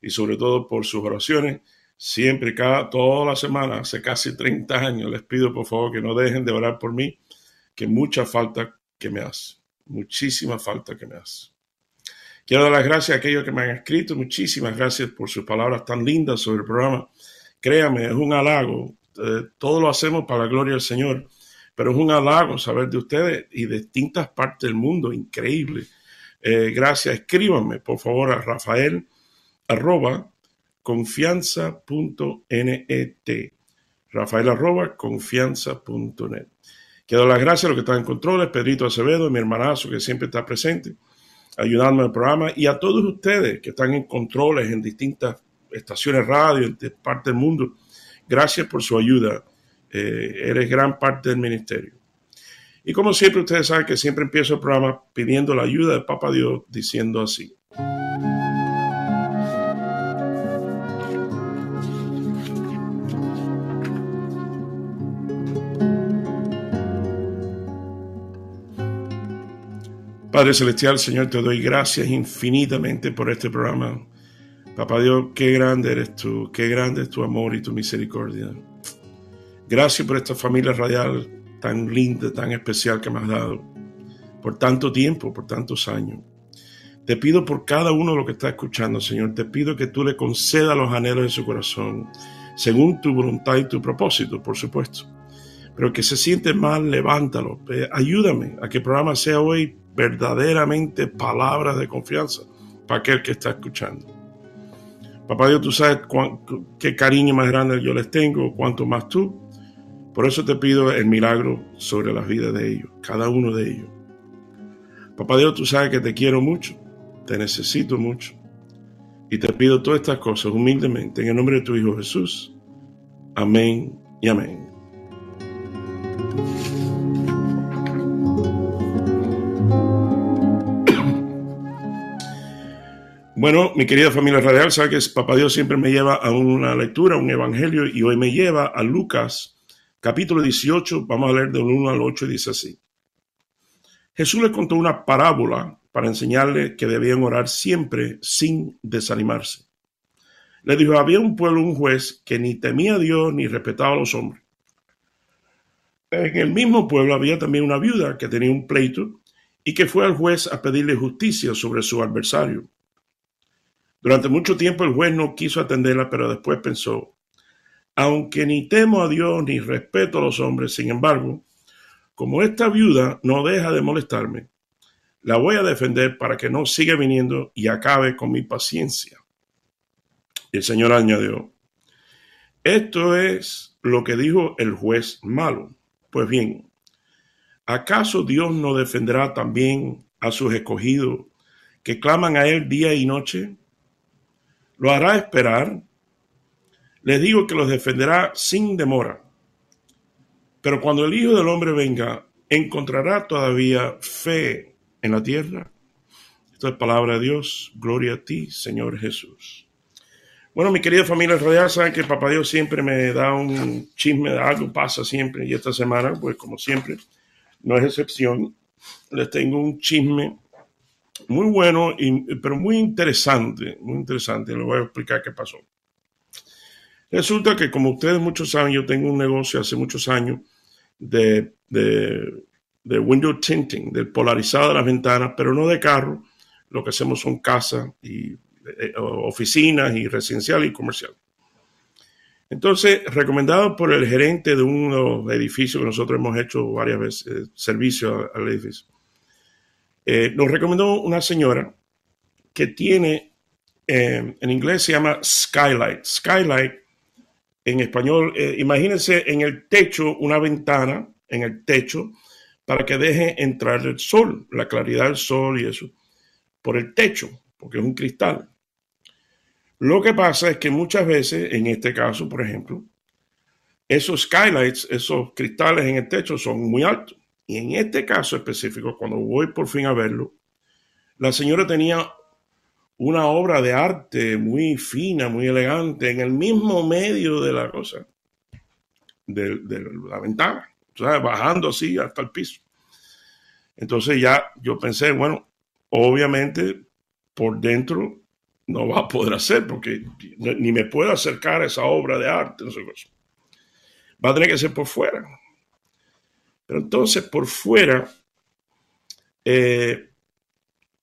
y sobre todo por sus oraciones. Siempre, cada, toda la semana, hace casi 30 años, les pido por favor que no dejen de orar por mí, que mucha falta que me hace, muchísima falta que me hace. Quiero dar las gracias a aquellos que me han escrito, muchísimas gracias por sus palabras tan lindas sobre el programa. Créame, es un halago, eh, todo lo hacemos para la gloria del Señor pero es un halago saber de ustedes y de distintas partes del mundo, increíble. Eh, gracias, escríbanme por favor a Rafael arroba confianza.net. Rafael arroba confianza.net. Quiero dar las gracias a los que están en controles, Pedrito Acevedo, mi hermanazo que siempre está presente, ayudando al programa, y a todos ustedes que están en controles en distintas estaciones radio en parte del mundo. Gracias por su ayuda. Eh, eres gran parte del ministerio. Y como siempre, ustedes saben que siempre empiezo el programa pidiendo la ayuda de Papa Dios, diciendo así. Padre Celestial, Señor, te doy gracias infinitamente por este programa. Papá Dios, qué grande eres tú, qué grande es tu amor y tu misericordia. Gracias por esta familia radial tan linda, tan especial que me has dado, por tanto tiempo, por tantos años. Te pido por cada uno de los que está escuchando, Señor, te pido que tú le concedas los anhelos de su corazón, según tu voluntad y tu propósito, por supuesto. Pero que se siente mal, levántalo. Ayúdame a que el programa sea hoy verdaderamente palabras de confianza para aquel que está escuchando. Papá Dios, tú sabes qué cariño más grande yo les tengo, cuanto más tú. Por eso te pido el milagro sobre las vidas de ellos, cada uno de ellos. Papá Dios, tú sabes que te quiero mucho, te necesito mucho. Y te pido todas estas cosas humildemente en el nombre de tu Hijo Jesús. Amén y amén. Bueno, mi querida familia radial, sabe que Papá Dios siempre me lleva a una lectura, un evangelio, y hoy me lleva a Lucas capítulo 18, vamos a leer del 1 al 8, y dice así. Jesús le contó una parábola para enseñarle que debían orar siempre sin desanimarse. Le dijo, había un pueblo, un juez, que ni temía a Dios ni respetaba a los hombres. En el mismo pueblo había también una viuda que tenía un pleito y que fue al juez a pedirle justicia sobre su adversario. Durante mucho tiempo el juez no quiso atenderla, pero después pensó, aunque ni temo a Dios ni respeto a los hombres, sin embargo, como esta viuda no deja de molestarme, la voy a defender para que no siga viniendo y acabe con mi paciencia. El Señor añadió, esto es lo que dijo el juez malo. Pues bien, ¿acaso Dios no defenderá también a sus escogidos que claman a Él día y noche? ¿Lo hará esperar? Les digo que los defenderá sin demora. Pero cuando el Hijo del Hombre venga, ¿encontrará todavía fe en la tierra? Esto es palabra de Dios. Gloria a ti, Señor Jesús. Bueno, mi querida familia radial, saben que Papá Dios siempre me da un chisme, algo pasa siempre. Y esta semana, pues como siempre, no es excepción. Les tengo un chisme muy bueno, pero muy interesante, muy interesante. Les voy a explicar qué pasó. Resulta que, como ustedes muchos saben, yo tengo un negocio hace muchos años de, window tinting, del polarizado de las ventanas, pero no de carro. Lo que hacemos son casas y eh, oficinas y residencial y comercial. Entonces, recomendado por el gerente de un edificio que nosotros hemos hecho varias veces, eh, servicio al edificio, eh, nos recomendó una señora que tiene, en inglés se llama Skylight. Skylight en español, eh, imagínense en el techo una ventana, en el techo, para que deje entrar el sol, la claridad del sol y eso, por el techo, porque es un cristal. Lo que pasa es que muchas veces, en este caso, por ejemplo, esos skylights, esos cristales en el techo son muy altos. Y en este caso específico, cuando voy por fin a verlo, la señora tenía una obra de arte muy fina, muy elegante, en el mismo medio de la cosa, de, la ventana, sea, bajando así hasta el piso. Entonces ya yo pensé, bueno, obviamente por dentro no va a poder hacer porque ni me puedo acercar a esa obra de arte, no sé cosa. Va a tener que ser por fuera. Pero entonces por fuera, eh,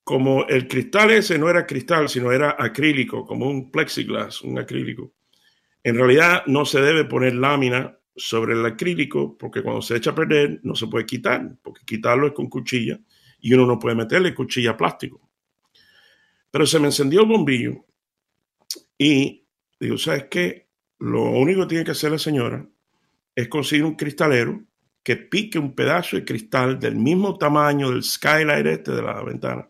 como el cristal ese no era cristal, sino era acrílico, como un plexiglas, un acrílico. En realidad no se debe poner lámina sobre el acrílico porque cuando se echa a perder no se puede quitar, porque quitarlo es con cuchilla y uno no puede meterle cuchilla plástico. Pero se me encendió el bombillo y digo, ¿sabes qué? Lo único que tiene que hacer la señora es conseguir un cristalero que pique un pedazo de cristal del mismo tamaño del skylight este de la ventana.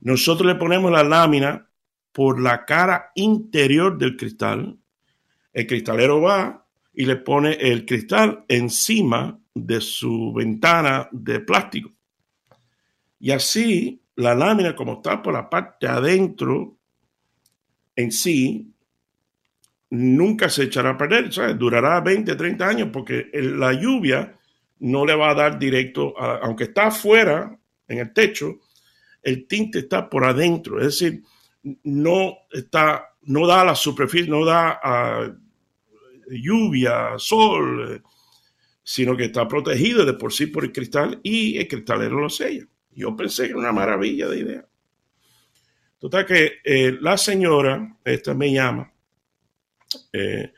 Nosotros le ponemos la lámina por la cara interior del cristal. El cristalero va y le pone el cristal encima de su ventana de plástico. Y así la lámina, como está por la parte adentro en sí, nunca se echará a perder, durará 20, 30 años porque la lluvia no le va a dar directo, aunque está afuera en el techo, el tinte está por adentro, es decir, no está, no da la superficie, no da a lluvia, sol, sino que está protegido de por sí por el cristal y el cristalero lo sella. Yo pensé que era una maravilla de idea. Total que eh, la señora, esta me llama, eh,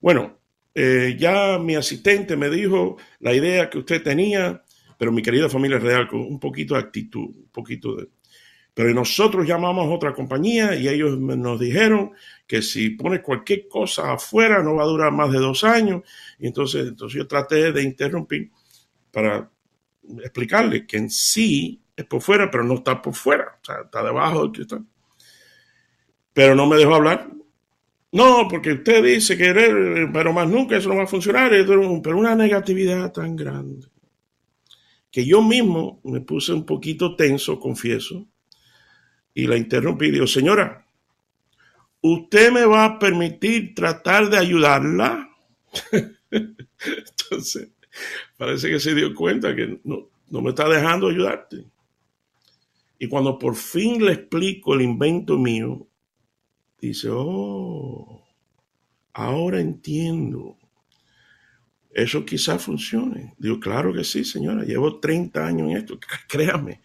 bueno, eh, ya mi asistente me dijo la idea que usted tenía, pero mi querida familia real, con un poquito de actitud, un poquito de... Pero nosotros llamamos a otra compañía y ellos nos dijeron que si pones cualquier cosa afuera no va a durar más de dos años. Y entonces, entonces yo traté de interrumpir para explicarle que en sí es por fuera, pero no está por fuera, o sea, está debajo. Pero no me dejó hablar. No, porque usted dice que, pero más nunca eso no va a funcionar, pero una negatividad tan grande que yo mismo me puse un poquito tenso, confieso, y la interrumpí y digo, señora, ¿usted me va a permitir tratar de ayudarla? Entonces, parece que se dio cuenta que no, no me está dejando ayudarte. Y cuando por fin le explico el invento mío, dice, oh, ahora entiendo. Eso quizás funcione. Digo, claro que sí, señora. Llevo 30 años en esto, créame.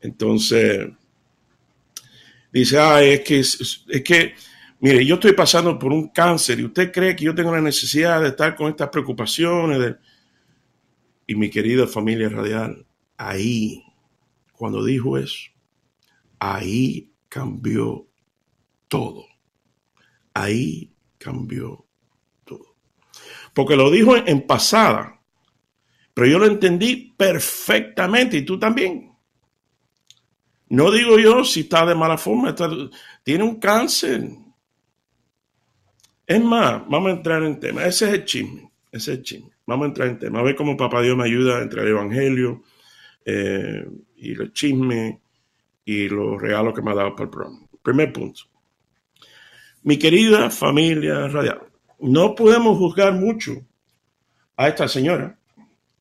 Entonces, dice, ah, es que, es, que, mire, yo estoy pasando por un cáncer y usted cree que yo tengo la necesidad de estar con estas preocupaciones. Y mi querida familia radial, ahí, cuando dijo eso, ahí cambió todo. Ahí cambió todo. Porque lo dijo en, pasada, pero yo lo entendí perfectamente y tú también. No digo yo si está de mala forma, tiene un cáncer. Es más, vamos a entrar en tema. Ese es el chisme. Ese es el chisme. Vamos a entrar en tema. A ver cómo Papá Dios me ayuda entre el Evangelio eh, y el chisme y los regalos que me ha dado para el programa. Primer punto. Mi querida familia radial, no podemos juzgar mucho a esta señora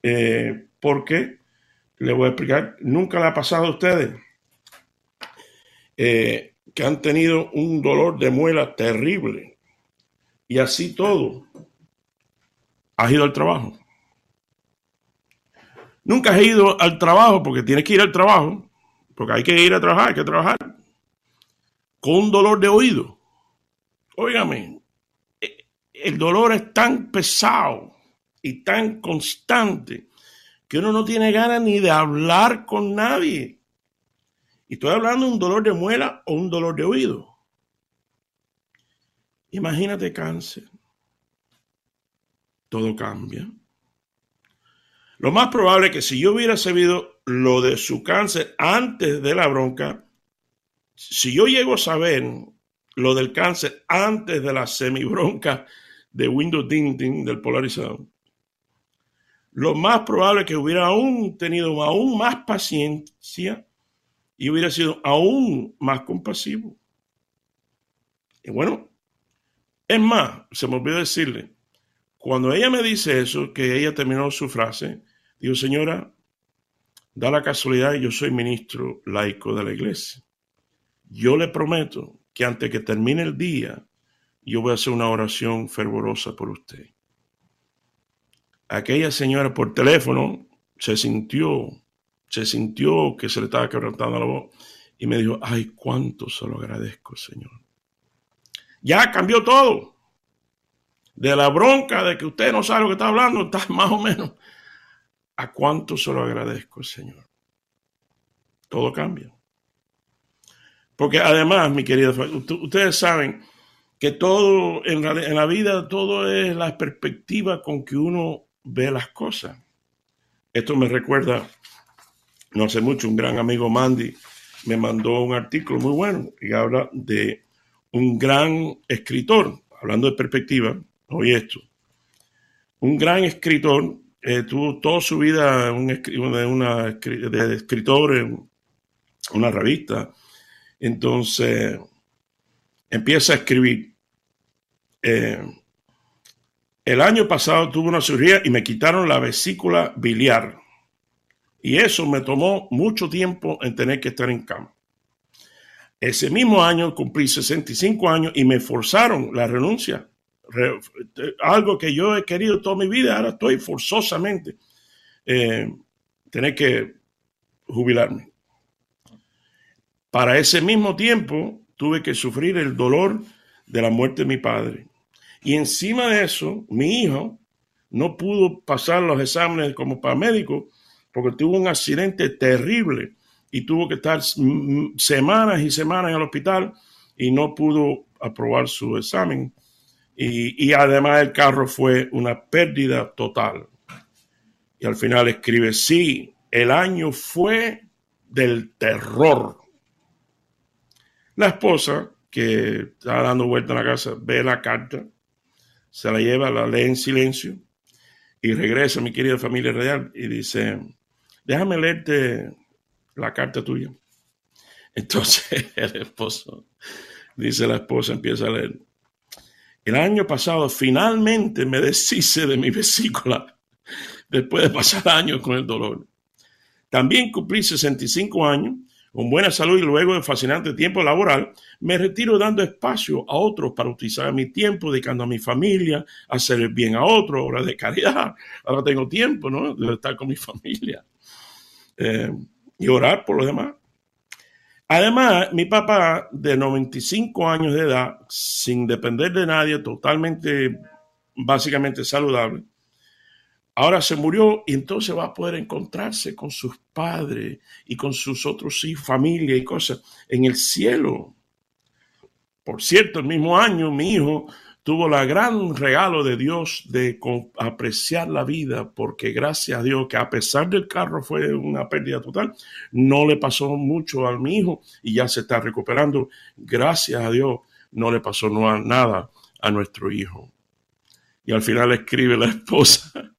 eh, porque, le voy a explicar, nunca le ha pasado a ustedes eh, que han tenido un dolor de muela terrible y así todo, has ido al trabajo. Nunca has ido al trabajo porque tienes que ir al trabajo, porque hay que ir a trabajar, hay que trabajar, con un dolor de oído. Óigame, el dolor es tan pesado y tan constante que uno no tiene ganas ni de hablar con nadie. Y estoy hablando de un dolor de muela o un dolor de oído. Imagínate cáncer. Todo cambia. Lo más probable es que si yo hubiera sabido lo de su cáncer antes de la bronca, si yo llego a saber lo del cáncer antes de la semibronca de Windows Tinting del polarizado, lo más probable es que hubiera aún tenido aún más paciencia y hubiera sido aún más compasivo. Y bueno, es más, se me olvidó decirle, cuando ella me dice eso, que ella terminó su frase, digo, señora, da la casualidad, yo soy ministro laico de la iglesia. Yo le prometo que antes que termine el día, yo voy a hacer una oración fervorosa por usted. Aquella señora por teléfono se sintió, se sintió que se le estaba quebrantando la voz y me dijo, ay, cuánto se lo agradezco, Señor. Ya cambió todo. De la bronca de que usted no sabe lo que está hablando, está más o menos. ¿A cuánto se lo agradezco, Señor? Todo cambia. Porque además, mi querida, ustedes saben que todo en la, en la vida, todo es la perspectiva con que uno ve las cosas. Esto me recuerda, no hace mucho, un gran amigo Mandy me mandó un artículo muy bueno y habla de un gran escritor, hablando de perspectiva, oye esto, un gran escritor, eh, tuvo toda su vida un, una, de escritor en una revista, entonces empieza a escribir. Eh, el año pasado tuve una cirugía y me quitaron la vesícula biliar. Y eso me tomó mucho tiempo en tener que estar en cama. Ese mismo año cumplí 65 años y me forzaron la renuncia. algo que yo he querido toda mi vida, ahora estoy forzosamente eh, tener que jubilarme. Para ese mismo tiempo tuve que sufrir el dolor de la muerte de mi padre. Y encima de eso, mi hijo no pudo pasar los exámenes como paramédico porque tuvo un accidente terrible y tuvo que estar semanas y semanas en el hospital y no pudo aprobar su examen. Y, y, además el carro fue una pérdida total. Y al final escribe, sí, el año fue del terror. La esposa, que está dando vuelta en la casa, ve la carta, se la lleva, la lee en silencio y regresa mi querida familia real y dice, déjame leerte la carta tuya. Entonces el esposo, dice la esposa, empieza a leer. El año pasado finalmente me deshice de mi vesícula después de pasar años con el dolor. También cumplí 65 años con buena salud y luego de fascinante tiempo laboral, me retiro dando espacio a otros para utilizar mi tiempo, dedicando a mi familia, hacer bien a otros, obras de caridad. Ahora tengo tiempo, ¿no? De estar con mi familia eh, y orar por los demás. Además, mi papá, de 95 años de edad, sin depender de nadie, totalmente, básicamente saludable, ahora se murió y entonces va a poder encontrarse con sus padres y con sus otros hijos, familia y cosas en el cielo. Por cierto, el mismo año mi hijo tuvo la gran regalo de Dios de apreciar la vida, porque gracias a Dios que a pesar del carro fue una pérdida total, no le pasó mucho a mi hijo y ya se está recuperando. Gracias a Dios no le pasó nada a nuestro hijo. Y al final escribe la esposa,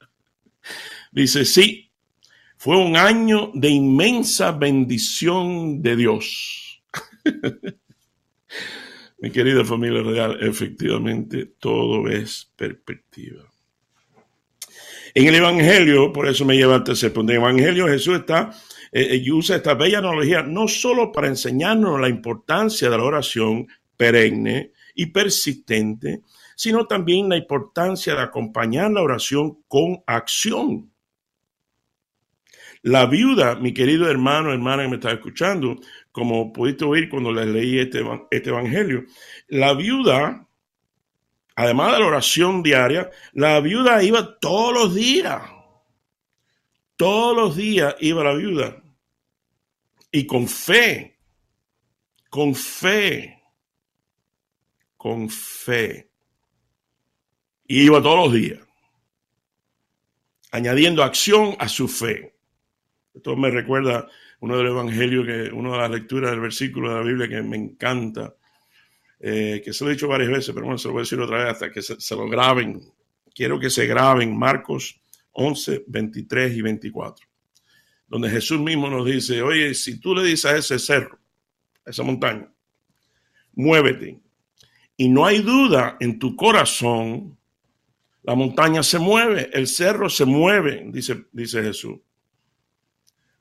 Dice, sí, fue un año de inmensa bendición de Dios. Mi querida familia real, efectivamente todo es perspectiva. En el Evangelio, por eso me lleva al tercer punto, en el Evangelio Jesús está, eh, eh, usa esta bella analogía no solo para enseñarnos la importancia de la oración perenne y persistente, sino también la importancia de acompañar la oración con acción. La viuda, mi querido hermano, hermana que me está escuchando, como pudiste oír cuando les leí este, este evangelio, la viuda, además de la oración diaria, la viuda iba todos los días. Todos los días iba la viuda. Y con fe, con fe, con fe. Y iba todos los días, añadiendo acción a su fe. Esto me recuerda uno de los evangelios, que, una de las lecturas del versículo de la Biblia que me encanta. eh, que se lo he dicho varias veces, pero bueno, se lo voy a decir otra vez hasta que se, se lo graben. Quiero que se graben Marcos 11, 23 y 24, donde Jesús mismo nos dice, oye, si tú le dices a ese cerro, a esa montaña, muévete, y no hay duda en tu corazón, la montaña se mueve, el cerro se mueve, dice, dice Jesús.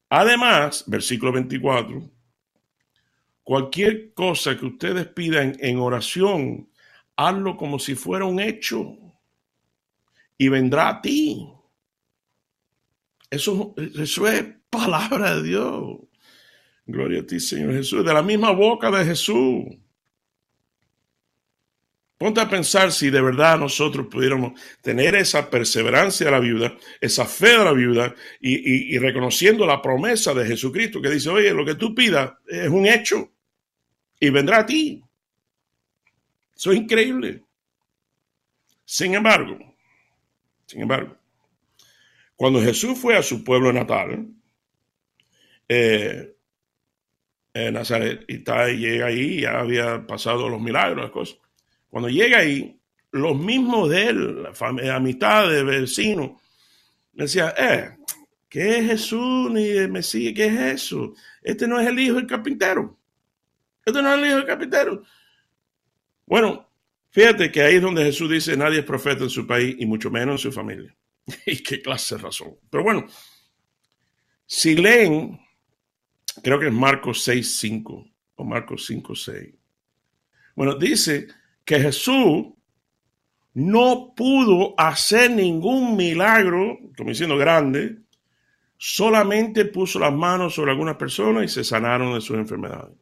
Además, versículo 24, cualquier cosa que ustedes pidan en oración, hazlo como si fuera un hecho y vendrá a ti. Eso, eso es palabra de Dios. Gloria a ti, Señor Jesús. De la misma boca de Jesús. Ponte a pensar si de verdad nosotros pudiéramos tener esa perseverancia de la viuda, esa fe de la viuda y, reconociendo la promesa de Jesucristo que dice, oye, lo que tú pidas es un hecho y vendrá a ti. Eso es increíble. Sin embargo, sin embargo, cuando Jesús fue a su pueblo natal, eh, en Nazaret, y está, llega ahí, ya había pasado los milagros, las cosas. Cuando llega ahí, los mismos de él, la amistad de vecinos, decía, eh, ¿qué es Jesús ni el Mesías? ¿Qué es eso? Este no es el hijo del carpintero. Este no es el hijo del carpintero. Bueno, fíjate que ahí es donde Jesús dice, nadie es profeta en su país y mucho menos en su familia. ¿Y qué clase de razón? Pero bueno, si leen, creo que es Marcos 6, 5 o Marcos 5, 6. Bueno, dice que Jesús no pudo hacer ningún milagro, como diciendo grande, solamente puso las manos sobre algunas personas y se sanaron de sus enfermedades.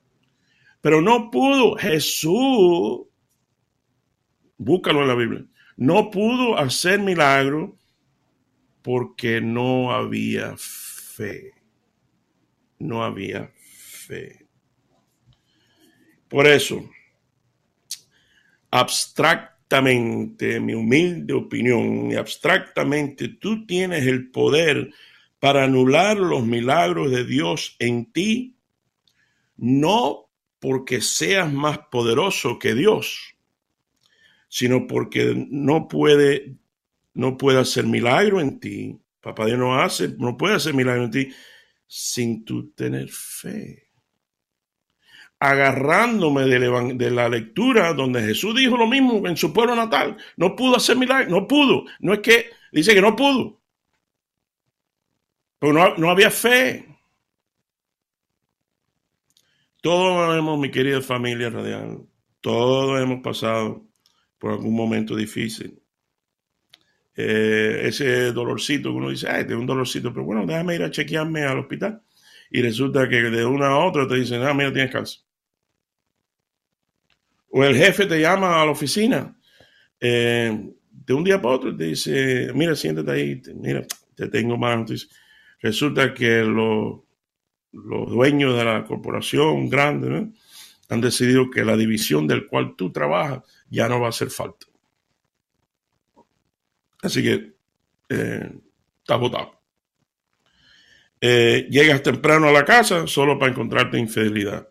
Pero no pudo Jesús, búscalo en la Biblia, no pudo hacer milagro porque no había fe. No había fe. Por eso, abstractamente, mi humilde opinión, y abstractamente tú tienes el poder para anular los milagros de Dios en ti, no porque seas más poderoso que Dios, sino porque no puede, no puede hacer milagro en ti. Papá Dios no hace, no puede hacer milagro en ti sin tú tener fe agarrándome de la lectura donde Jesús dijo lo mismo en su pueblo natal. No pudo hacer milagro, no pudo. No es que dice que no pudo. Pero no, no había fe. Todos hemos, mi querida familia radial, todos hemos pasado por algún momento difícil. Eh, ese dolorcito que uno dice, ay, tengo un dolorcito, pero bueno, déjame ir a chequearme al hospital. Y resulta que de una a otra te dicen, ah, mira, tienes cáncer o el jefe te llama a la oficina eh, de un día para otro te dice, mira, siéntate ahí, mira, te tengo más. Resulta que los, dueños de la corporación grande han decidido que la división del cual tú trabajas ya no va a hacer falta. Así que eh, estás votado. Eh, llegas temprano a la casa solo para encontrarte infidelidad.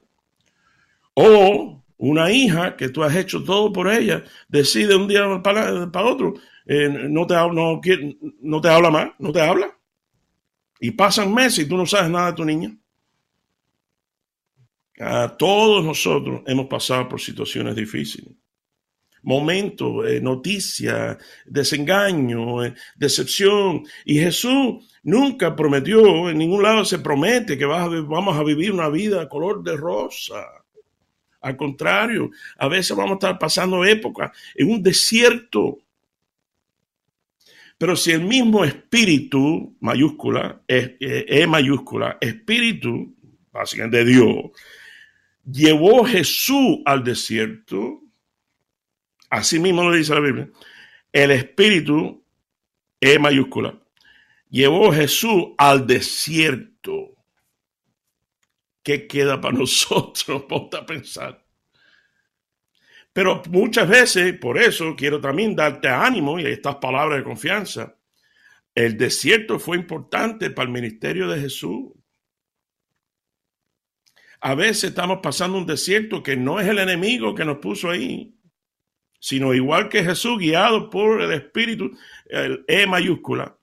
O una hija que tú has hecho todo por ella, decide un día para, otro, eh, no, te, no, no te habla más, no te habla. Y pasan meses y tú no sabes nada de tu niña. A todos nosotros hemos pasado por situaciones difíciles. Momentos, eh, noticias, desengaño, eh, decepción. Y Jesús nunca prometió, en ningún lado se promete que vamos a vivir una vida color de rosa. Al contrario, a veces vamos a estar pasando épocas en un desierto. Pero si el mismo espíritu, mayúscula, E, e mayúscula, espíritu, básicamente de Dios, llevó Jesús al desierto, así mismo lo dice la Biblia, el espíritu, E mayúscula, llevó Jesús al desierto. ¿Qué queda para nosotros? Ponte a pensar. Pero muchas veces, por eso quiero también darte ánimo y estas palabras de confianza. El desierto fue importante para el ministerio de Jesús. a veces estamos pasando un desierto que no es el enemigo que nos puso ahí, sino igual que Jesús, guiado por el Espíritu, el E mayúscula.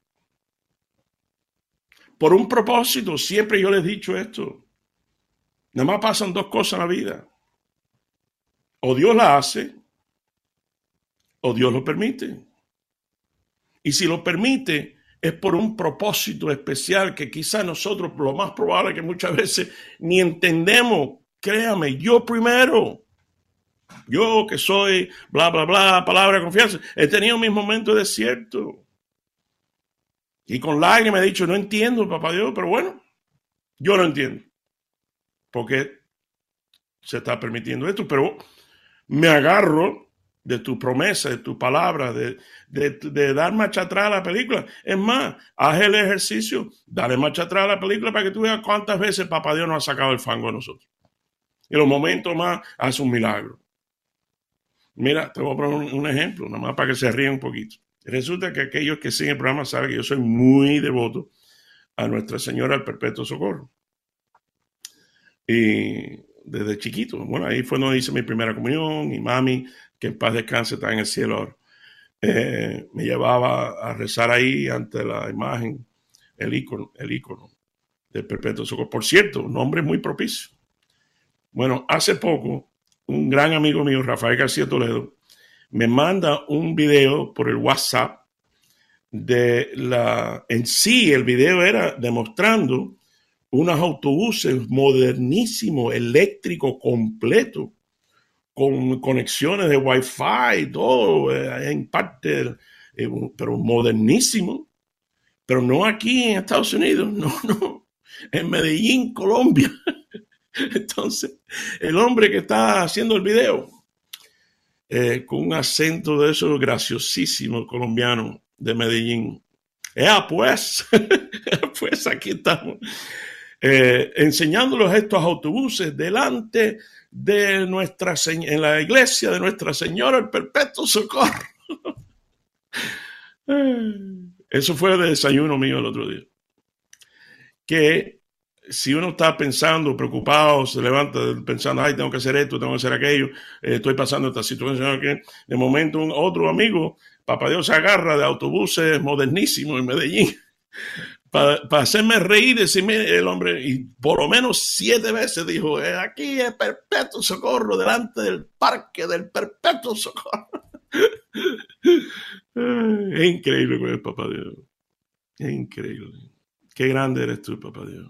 Por un propósito, siempre yo les he dicho esto. Nada más pasan dos cosas en la vida. O Dios la hace, o Dios lo permite. Y si lo permite, es por un propósito especial que quizá nosotros lo más probable que muchas veces ni entendemos. Créame, yo primero, yo que soy bla, bla, bla, palabra de confianza, he tenido mis momentos de desierto. Y con lágrimas he dicho, no entiendo, papá Dios, pero bueno, yo lo entiendo. Porque se está permitiendo esto, pero me agarro de tu promesa, de tu palabra, de, de, dar marcha atrás a la película. Es más, haz el ejercicio, dale marcha atrás a la película para que tú veas cuántas veces Papá Dios nos ha sacado el fango a nosotros. En los momentos más hace un milagro. Mira, te voy a poner un, ejemplo, nada más para que se ríen un poquito. Resulta que aquellos que siguen el programa saben que yo soy muy devoto a Nuestra Señora del Perpetuo Socorro. Desde chiquito, bueno, ahí fue donde hice mi primera comunión y mami que en paz descanse, está en el cielo ahora. Eh, me llevaba a rezar ahí ante la imagen, el icono, el icono del Perpetuo Socorro. Por cierto, nombre muy propicio. Bueno, hace poco, un gran amigo mío, Rafael García Toledo, me manda un video por el WhatsApp de la, en sí el video era demostrando unos autobuses modernísimos, eléctricos, completos, con conexiones de Wi-Fi, todo eh, en parte, eh, pero modernísimo. Pero no aquí en Estados Unidos, no, no, en Medellín, Colombia. Entonces, el hombre que está haciendo el video, eh, con un acento de esos graciosísimo colombiano de Medellín. Ya pues, pues aquí estamos, enseñándolos estos autobuses delante de nuestra en la iglesia de Nuestra Señora el Perpetuo Socorro. Eso fue el desayuno mío el otro día. Que si uno está pensando, preocupado, se levanta pensando, ay, tengo que hacer esto, tengo que hacer aquello, eh, estoy pasando esta situación, que de momento un otro amigo, papá Dios se agarra de autobuses modernísimos en Medellín para, hacerme reír, decirme el hombre, y por lo menos siete veces dijo, eh, aquí es perpetuo socorro, delante del parque del perpetuo socorro. es increíble con el papá Dios. Es increíble. Qué grande eres tú, papá Dios.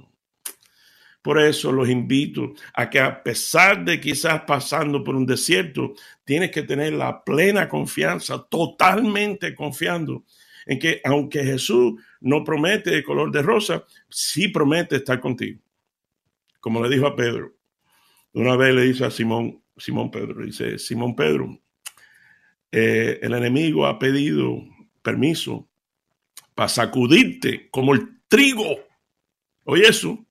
Por eso los invito a que a pesar de quizás pasando por un desierto, tienes que tener la plena confianza, totalmente confiando en que aunque Jesús no promete color de rosa, sí promete estar contigo. Como le dijo a Pedro. Una vez le dice a Simón, Simón Pedro, dice, Simón Pedro, eh, el enemigo ha pedido permiso para sacudirte como el trigo. Oye eso.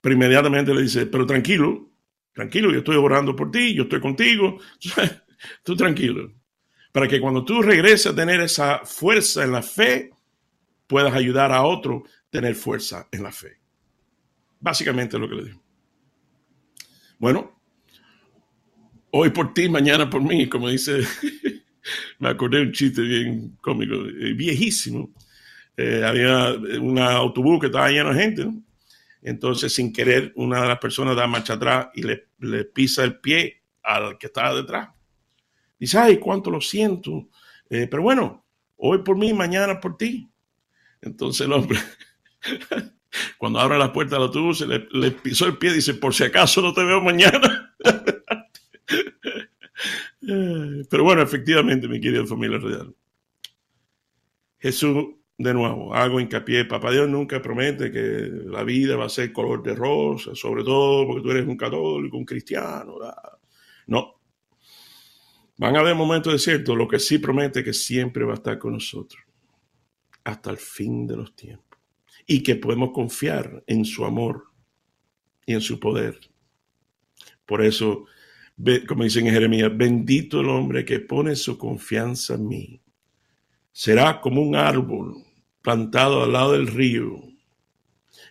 Pero inmediatamente le dice, pero tranquilo, tranquilo, yo estoy orando por ti, yo estoy contigo, tú tranquilo. Para que cuando tú regreses a tener esa fuerza en la fe, puedas ayudar a otro a tener fuerza en la fe. Básicamente lo que le digo. Bueno, hoy por ti, mañana por mí, como dice, me acordé de un chiste bien cómico, eh, viejísimo. Eh, había un autobús que estaba lleno de gente, entonces sin querer una de las personas da marcha atrás y le, le pisa el pie al que estaba detrás. Dice, ay, cuánto lo siento, eh, pero bueno, hoy por mí, mañana por ti. Entonces el hombre, cuando abre la puerta del autobús, le, le pisó el pie y dice, por si acaso no te veo mañana. Pero bueno, efectivamente, mi querida familia real. Jesús, de nuevo, hago hincapié, papá Dios nunca promete que la vida va a ser color de rosa, sobre todo porque tú eres un católico, un cristiano. No. Van a haber momentos de cierto, lo que sí promete que siempre va a estar con nosotros hasta el fin de los tiempos y que podemos confiar en su amor y en su poder. Por eso, como dicen en Jeremías, bendito el hombre que pone su confianza en mí. Será como un árbol plantado al lado del río,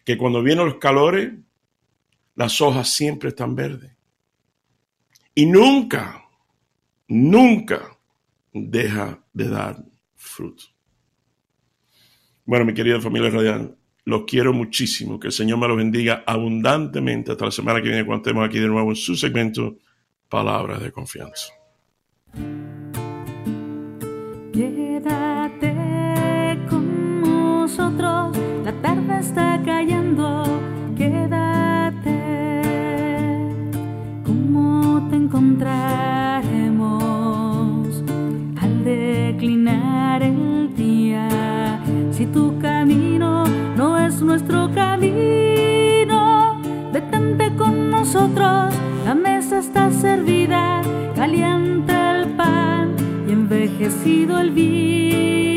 que cuando vienen los calores, las hojas siempre están verdes. Y nunca, nunca deja de dar fruto. Bueno, mi querida familia radial, los quiero muchísimo. Que el Señor me los bendiga abundantemente. Hasta la semana que viene, cuando estemos aquí de nuevo en su segmento Palabras de Confianza. Quédate con nosotros, la tarde está cayendo. Quédate, ¿cómo te encontraremos al declinar el día? Tu camino no es nuestro camino, detente con nosotros, la mesa está servida, caliente el pan y envejecido el vino.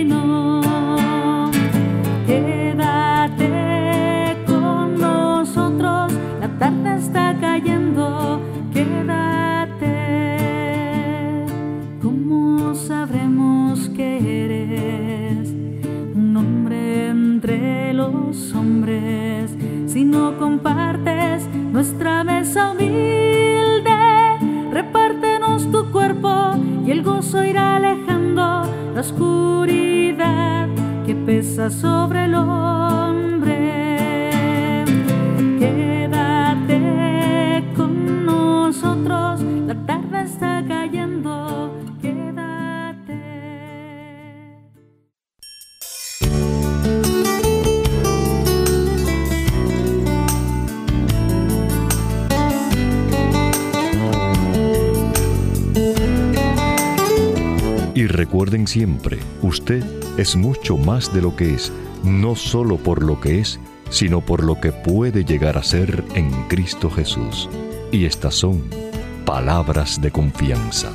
Oscuridad que pesa sobre el recuerden siempre, usted es mucho más de lo que es, no solo por lo que es, sino por lo que puede llegar a ser en Cristo Jesús. Y estas son palabras de confianza.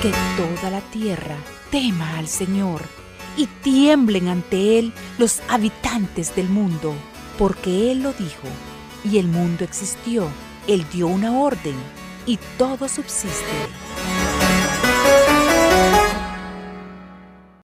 Que toda la tierra tema al Señor y tiemblen ante Él los habitantes del mundo, porque Él lo dijo y el mundo existió. Él dio una orden y todo subsiste.